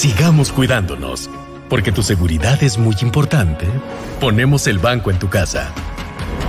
Sigamos cuidándonos. Porque tu seguridad es muy importante, ponemos el banco en tu casa.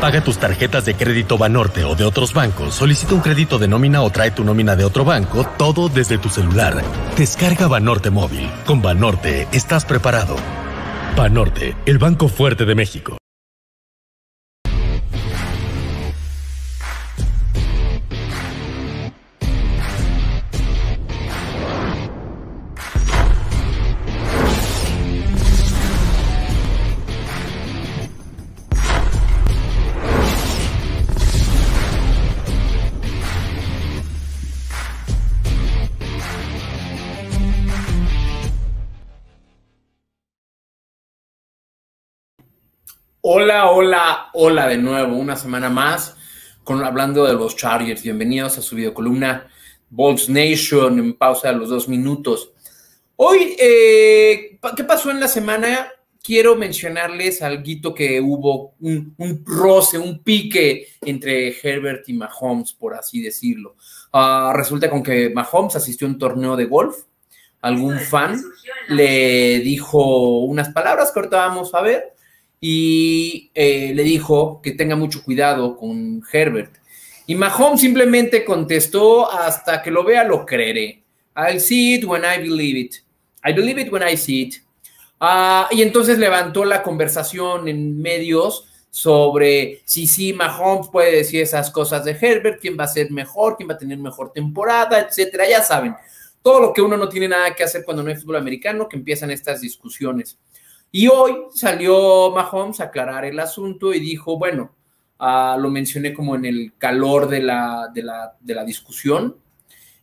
Paga tus tarjetas de crédito Banorte o de otros bancos, solicita un crédito de nómina o trae tu nómina de otro banco, todo desde tu celular. Descarga Banorte móvil. Con Banorte estás preparado. Banorte, el banco fuerte de México. Hola, hola, hola de nuevo, una semana más con, hablando de los Chargers. Bienvenidos a su videocolumna Bolts Nation en pausa de los dos minutos. Hoy, eh, ¿qué pasó en la semana? Quiero mencionarles algo que hubo, un, roce, un pique entre Herbert y Mahomes, por así decirlo. Ah, resulta con que Mahomes asistió a un torneo de golf. Algún fan le dijo unas palabras que ahorita vamos a ver y eh, le dijo que tenga mucho cuidado con Herbert. Y Mahomes simplemente contestó, hasta que lo vea lo creeré. I'll see it when I believe it. I believe it when I see it. Ah, y entonces levantó la conversación en medios sobre si sí, Mahomes puede decir esas cosas de Herbert, quién va a ser mejor, quién va a tener mejor temporada, etcétera. Ya saben, todo lo que uno no tiene nada que hacer cuando no hay fútbol americano, que empiezan estas discusiones. Y hoy salió Mahomes a aclarar el asunto y dijo, bueno, ah, lo mencioné como en el calor de la, de la, discusión,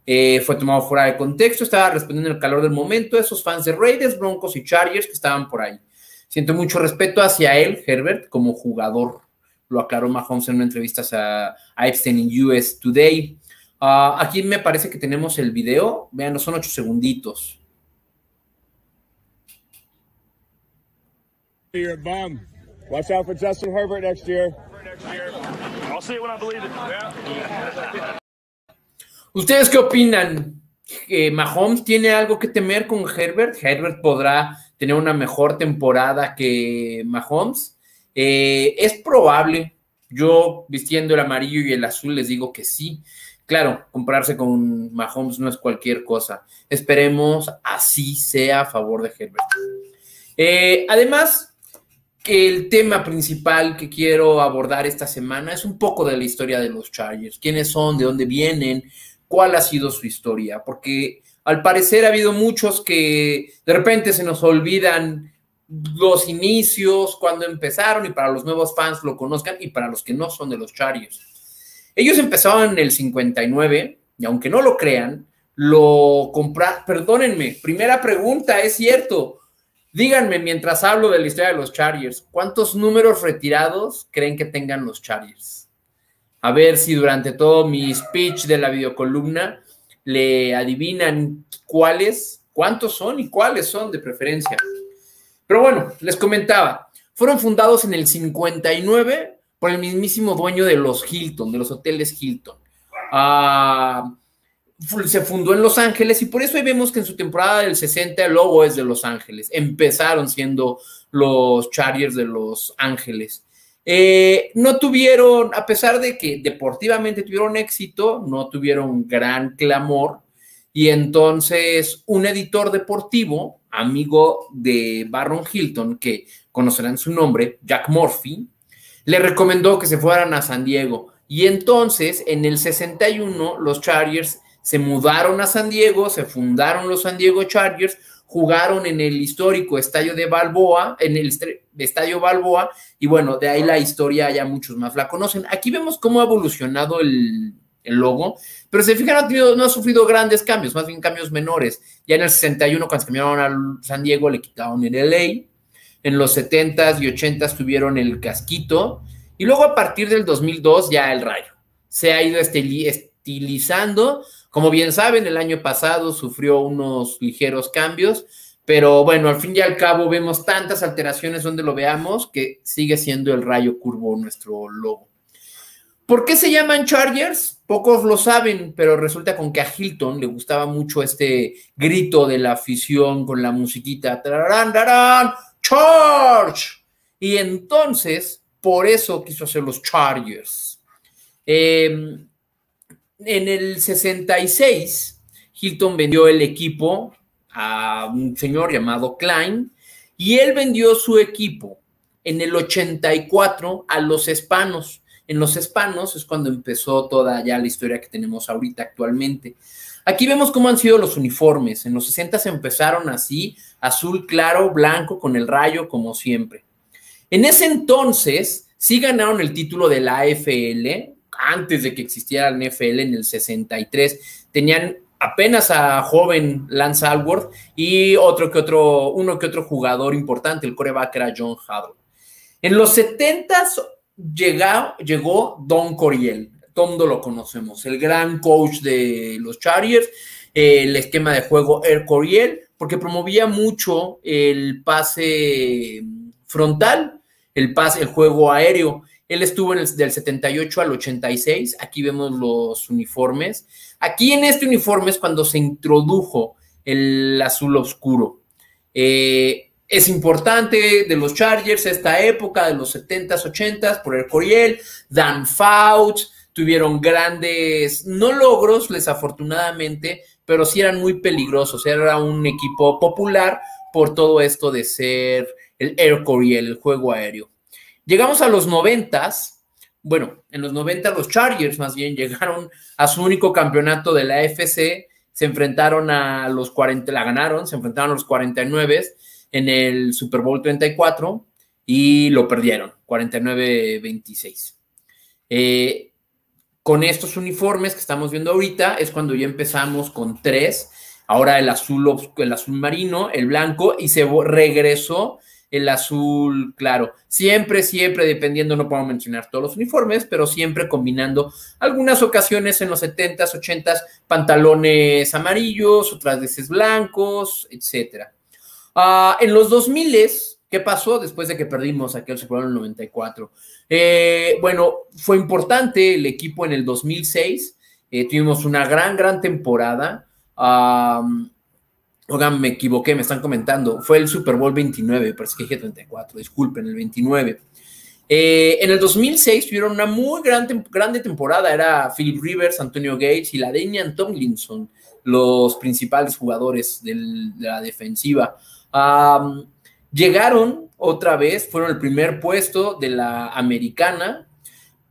eh, fue tomado fuera de contexto, estaba respondiendo en el calor del momento a esos fans de Raiders, Broncos y Chargers que estaban por ahí. Siento mucho respeto hacia él, Herbert, como jugador. Lo aclaró Mahomes en una entrevista a, Epstein en US Today. Ah, aquí me parece que tenemos el video. Vean, son ocho segunditos. You're a bum. Watch out for Justin Herbert next year. ¿Ustedes qué opinan? ¿Mahomes tiene algo que temer con Herbert? ¿Herbert podrá tener una mejor temporada que Mahomes? Eh, es probable. Yo, vistiendo el amarillo y el azul, les digo que sí. Claro, compararse con Mahomes no es cualquier cosa. Esperemos así sea a favor de Herbert. Eh, además, que el tema principal que quiero abordar esta semana es un poco de la historia de los Chargers, quiénes son, de dónde vienen, cuál ha sido su historia, porque al parecer ha habido muchos que de repente se nos olvidan los inicios, cuando empezaron, y para los nuevos fans lo conozcan, y para los que no son de los Chargers. Ellos empezaron en el 59, y aunque no lo crean, lo compraron, perdónenme, primera pregunta, es cierto, Díganme, mientras hablo de la historia de los Chargers, ¿cuántos números retirados creen que tengan los Chargers? A ver si durante todo mi speech de la videocolumna le adivinan cuáles, cuántos son y cuáles son de preferencia. Pero bueno, les comentaba, fueron fundados en el 59 por el mismísimo dueño de los Hilton, de los hoteles Hilton. Ah se fundó en Los Ángeles y por eso ahí vemos que en su temporada del 60 el logo es de Los Ángeles. Empezaron siendo los Chargers de Los Ángeles. Eh, no tuvieron, a pesar de que deportivamente tuvieron éxito, no tuvieron gran clamor. Y entonces un editor deportivo, amigo de Barron Hilton, que conocerán su nombre, Jack Murphy, le recomendó que se fueran a San Diego. Y entonces, en el 61, los Chargers se mudaron a San Diego, se fundaron los San Diego Chargers, jugaron en el histórico estadio de Balboa, en el estadio Balboa, y bueno, de ahí la historia ya muchos más la conocen. Aquí vemos cómo ha evolucionado el, logo, pero se fijan, no ha, sufrido grandes cambios, más bien cambios menores. Ya en el 61, cuando se cambiaron a San Diego, le quitaron el LA. En los 70s y 80s tuvieron el casquito. Y luego a partir del 2002 ya el rayo. Se ha ido estilizando como bien saben, el año pasado sufrió unos ligeros cambios, pero bueno, al fin y al cabo vemos tantas alteraciones donde lo veamos que sigue siendo el rayo curvo nuestro logo. ¿Por qué se llaman Chargers? Pocos lo saben, pero resulta con que a Hilton le gustaba mucho este grito de la afición con la musiquita. ¡Tararán, tararán! ¡Charge! Y entonces, por eso quiso hacer los Chargers. Em, en el 66, Hilton vendió el equipo a un señor llamado Klein y él vendió su equipo en el 84 a los hispanos. En los hispanos es cuando empezó toda ya la historia que tenemos ahorita actualmente. Aquí vemos cómo han sido los uniformes. En los 60 se empezaron así, azul claro, blanco, con el rayo, como siempre. En ese entonces, sí ganaron el título de la AFL, antes de que existiera la NFL en el 63. Tenían apenas a joven Lance Alworth y otro que otro, uno que otro jugador importante, el coreback era John Huddle. En los 70s llegó, llegó Don Coriel, todo lo conocemos, el gran coach de los Chargers, el esquema de juego Air Coriel, porque promovía mucho el pase frontal, el pase, el juego aéreo. Él estuvo del 78 al 86. Aquí vemos los uniformes. Aquí en este uniforme es cuando se introdujo el azul oscuro. Eh, es importante de los Chargers esta época de los 70s, 80s, por el Coriel, Dan Fouts, tuvieron grandes, no logros desafortunadamente, pero sí eran muy peligrosos, era un equipo popular por todo esto de ser el Air Coriel, el juego aéreo. Llegamos a los 90s, bueno, en los 90 los Chargers más bien llegaron a su único campeonato de la FC, se enfrentaron a los 40, la ganaron, se enfrentaron a los 49 en el Super Bowl 34 y lo perdieron, 49-26. Eh, con estos uniformes que estamos viendo ahorita es cuando ya empezamos con tres, ahora el azul, el azul marino, el blanco y se regresó el azul claro. Siempre, siempre, dependiendo, no puedo mencionar todos los uniformes, pero siempre combinando algunas ocasiones en los 70s, 80s, pantalones amarillos, otras veces blancos, etcétera. Ah, en los 2000, ¿qué pasó después de que perdimos aquel Super en el 94? Eh, bueno, fue importante el equipo en el 2006. Eh, tuvimos una gran, gran temporada. Oigan, me equivoqué, me están comentando. Fue el Super Bowl 29, parece que dije 34, disculpen, el 29. Eh, en el 2006 tuvieron una muy gran, grande temporada. Era Philip Rivers, Antonio Gates y la Damian Tomlinson, los principales jugadores de la defensiva llegaron otra vez, fueron el primer puesto de la americana,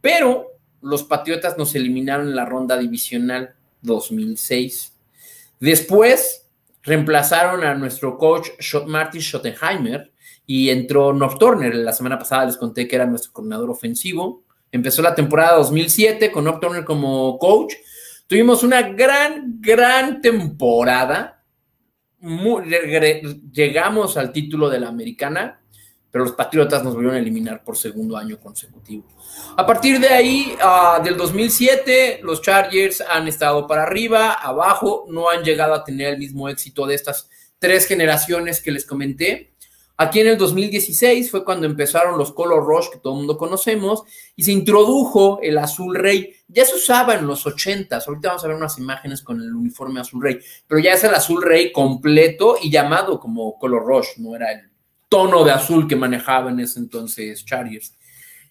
pero los Patriotas nos eliminaron en la ronda divisional 2006. Después reemplazaron a nuestro coach Martin Schottenheimer y entró North Turner. La semana pasada les conté que era nuestro coordinador ofensivo. Empezó la temporada 2007 con North Turner como coach. Tuvimos una gran, gran temporada llegamos al título de la americana, pero los Patriotas nos volvieron a eliminar por segundo año consecutivo. A partir de ahí, ah, del 2007, los Chargers han estado para arriba, abajo, no han llegado a tener el mismo éxito de estas tres generaciones que les comenté. Aquí en el 2016 fue cuando empezaron los Color Rush que todo el mundo conocemos y se introdujo el azul rey. Ya se usaba en los 80 ahorita vamos a ver unas imágenes con el uniforme azul rey, pero ya es el azul rey completo y llamado como Color Rush, no era el tono de azul que manejaba en ese entonces Chargers.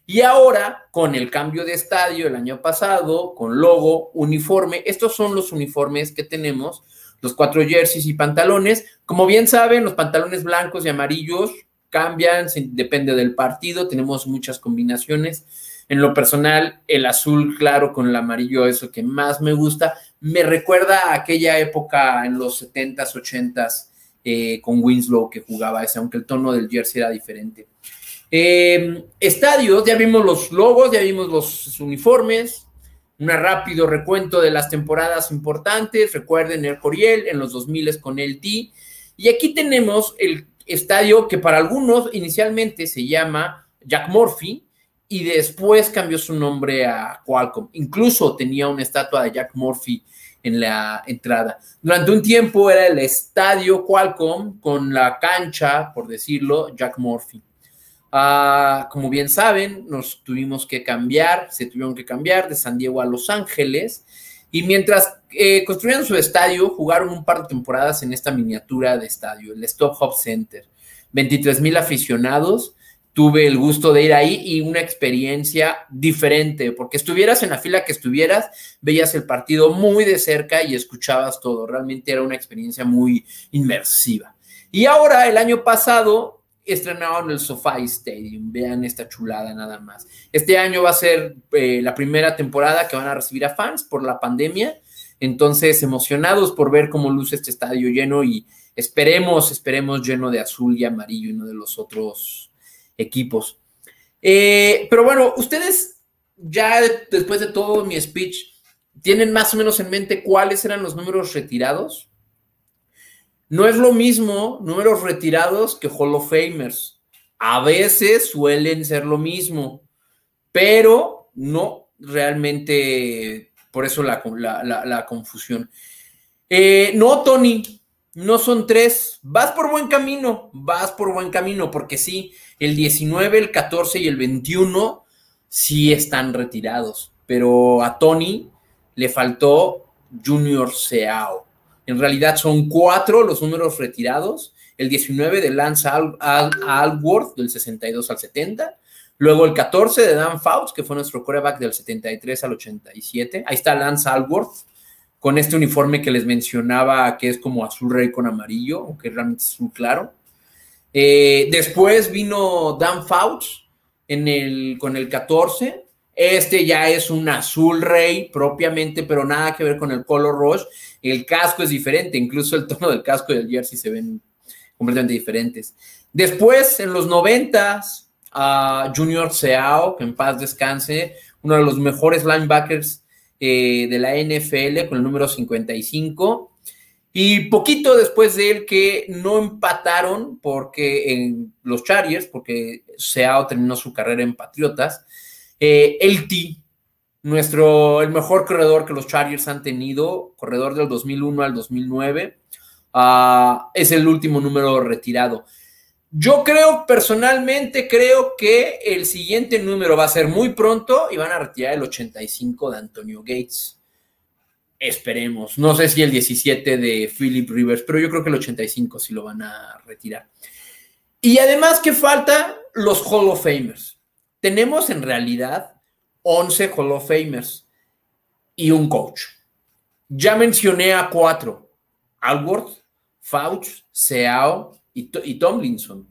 Y ahora, con el cambio de estadio el año pasado, con logo, uniforme, estos son los uniformes que tenemos los cuatro jerseys y pantalones. Como bien saben, los pantalones blancos y amarillos cambian, depende del partido, tenemos muchas combinaciones. En lo personal, el azul claro con el amarillo es lo que más me gusta. Me recuerda a aquella época en los 70s, 80s eh, con Winslow que jugaba ese, aunque el tono del jersey era diferente. Em, estadios, ya vimos los logos, ya vimos los uniformes, un rápido recuento de las temporadas importantes. Recuerden el Coriel en los 2000 con el T. Y aquí tenemos el estadio que para algunos inicialmente se llama Jack Murphy y después cambió su nombre a Qualcomm. Incluso tenía una estatua de Jack Murphy en la entrada. Durante un tiempo era el estadio Qualcomm con la cancha, por decirlo, Jack Murphy. Ah, como bien saben, nos tuvimos que cambiar, se tuvieron que cambiar de San Diego a Los Ángeles. Y mientras eh, construían su estadio, jugaron un par de temporadas en esta miniatura de estadio, el Stop Hop Center. 23 mil aficionados. Tuve el gusto de ir ahí y una experiencia diferente, porque estuvieras en la fila que estuvieras, veías el partido muy de cerca y escuchabas todo. Realmente era una experiencia muy inmersiva. Y ahora, el año pasado, estrenaron el SoFi Stadium. Vean esta chulada nada más. Este año va a ser eh, la primera temporada que van a recibir a fans por la pandemia. Entonces, emocionados por ver cómo luce este estadio lleno y esperemos, esperemos lleno de azul y amarillo y no de los otros equipos. Eh, pero bueno, ustedes ya después de todo mi speech, ¿tienen más o menos en mente cuáles eran los números retirados? No es lo mismo números retirados que Hall of Famers. A veces suelen ser lo mismo, pero no realmente, por eso la, confusión. Eh, no, Tony, no son tres. Vas por buen camino, vas por buen camino, porque sí, el 19, el 14 y el 21 sí están retirados, pero a Tony le faltó Junior Seao. En realidad son cuatro los números retirados. El 19 de Lance Alworth del 62 al 70. Luego el 14 de Dan Fouts, que fue nuestro coreback del 73 al 87. Ahí está Lance Alworth con este uniforme que les mencionaba que es como azul rey con amarillo, aunque realmente es azul claro. Eh, después vino Dan Fouts en el, con el 14 este ya es un azul rey propiamente, pero nada que ver con el color roche. El casco es diferente, incluso el tono del casco y el jersey se ven completamente diferentes. Después, en los noventas, a Junior Seao, que en paz descanse, uno de los mejores linebackers eh, de la NFL con el número 55. Y poquito después de él que no empataron porque en los Chargers, porque Seao terminó su carrera en Patriotas, eh, el T, nuestro, el mejor corredor que los Chargers han tenido, corredor del 2001 al 2009, ah, es el último número retirado. Yo creo, personalmente, creo que el siguiente número va a ser muy pronto y van a retirar el 85 de Antonio Gates. Esperemos. No sé si el 17 de Philip Rivers, pero yo creo que el 85 sí lo van a retirar. Y además que falta los Hall of Famers. Tenemos en realidad 11 Hall of Famers y un coach. Ya mencioné a cuatro, Alworth, Fauch, Seao y, y Tomlinson.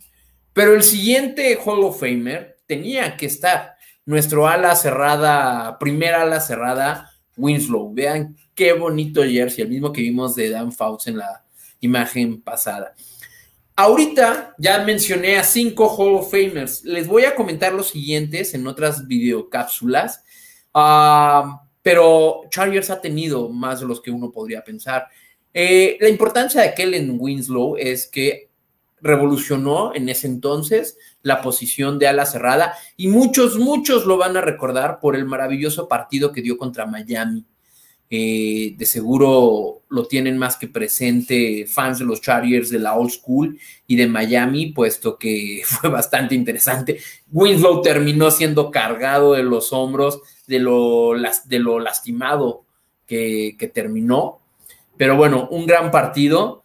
Pero el siguiente Hall of Famer tenía que estar nuestro ala cerrada, primera ala cerrada, Winslow. Vean qué bonito jersey, el mismo que vimos de Dan Fouts en la imagen pasada. Ahorita ya mencioné a cinco Hall of Famers. Les voy a comentar los siguientes en otras videocápsulas. Ah, pero Chargers ha tenido más de los que uno podría pensar. Eh, la importancia de Kellen Winslow es que revolucionó en ese entonces la posición de ala cerrada y muchos, muchos lo van a recordar por el maravilloso partido que dio contra Miami. Eh, de seguro lo tienen más que presente fans de los Chargers de la Old School y de Miami, puesto que fue bastante interesante. Winslow terminó siendo cargado de los hombros de lo, de lo lastimado que, terminó. Pero bueno, un gran partido.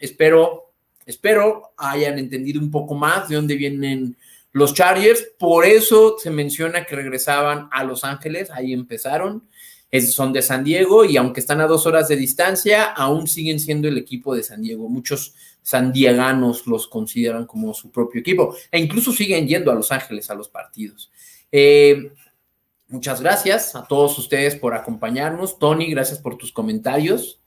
Espero, espero hayan entendido un poco más de dónde vienen los Chargers. Por eso se menciona que regresaban a Los Ángeles, ahí empezaron son de San Diego y aunque están a dos horas de distancia, aún siguen siendo el equipo de San Diego. Muchos sandieganos los consideran como su propio equipo e incluso siguen yendo a Los Ángeles a los partidos. Eh, muchas gracias a todos ustedes por acompañarnos. Tony, gracias por tus comentarios.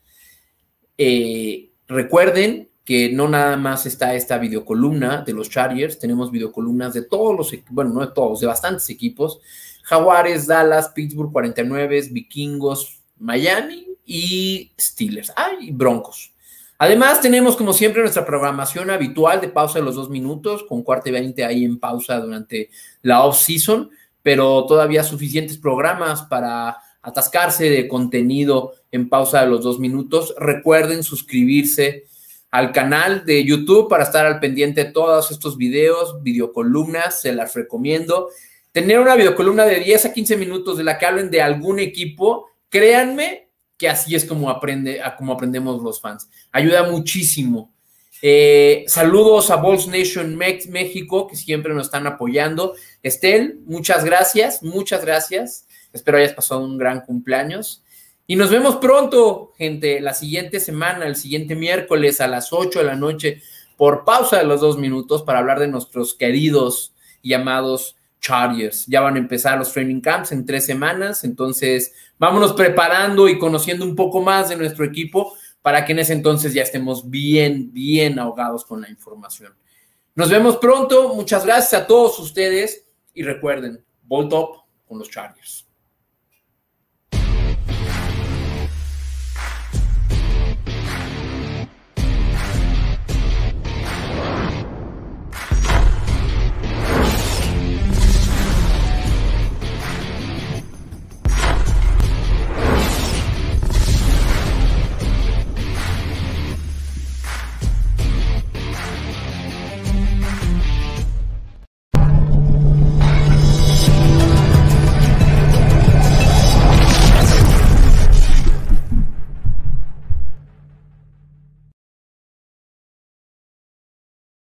Eh, recuerden que no nada más está esta videocolumna de los Chargers, tenemos videocolumnas de todos los, bueno, no de todos, de bastantes equipos. Jaguares, Dallas, Pittsburgh 49, Vikingos, Miami y Steelers. Ah, Broncos. Además, tenemos como siempre nuestra programación habitual de pausa de los dos minutos, con cuarto y veinte ahí en pausa durante la off-season, pero todavía suficientes programas para atascarse de contenido en pausa de los dos minutos. Recuerden suscribirse al canal de YouTube para estar al pendiente de todos estos videos, videocolumnas, se las recomiendo. Tener una videocolumna de 10 a 15 minutos de la que hablen de algún equipo, créanme que así es como, aprende, como aprendemos los fans. Ayuda muchísimo. Eh, saludos a Balls Nation México, que siempre nos están apoyando. Estel, muchas gracias, muchas gracias. Espero hayas pasado un gran cumpleaños. Y nos vemos pronto, gente, la siguiente semana, el siguiente miércoles a las 8 de la noche, por pausa de los dos minutos para hablar de nuestros queridos llamados Chargers. Ya van a empezar los training camps en tres semanas, entonces vámonos preparando y conociendo un poco más de nuestro equipo para que en ese entonces ya estemos bien, bien ahogados con la información. Nos vemos pronto, muchas gracias a todos ustedes y recuerden, Bolt Up con los Chargers.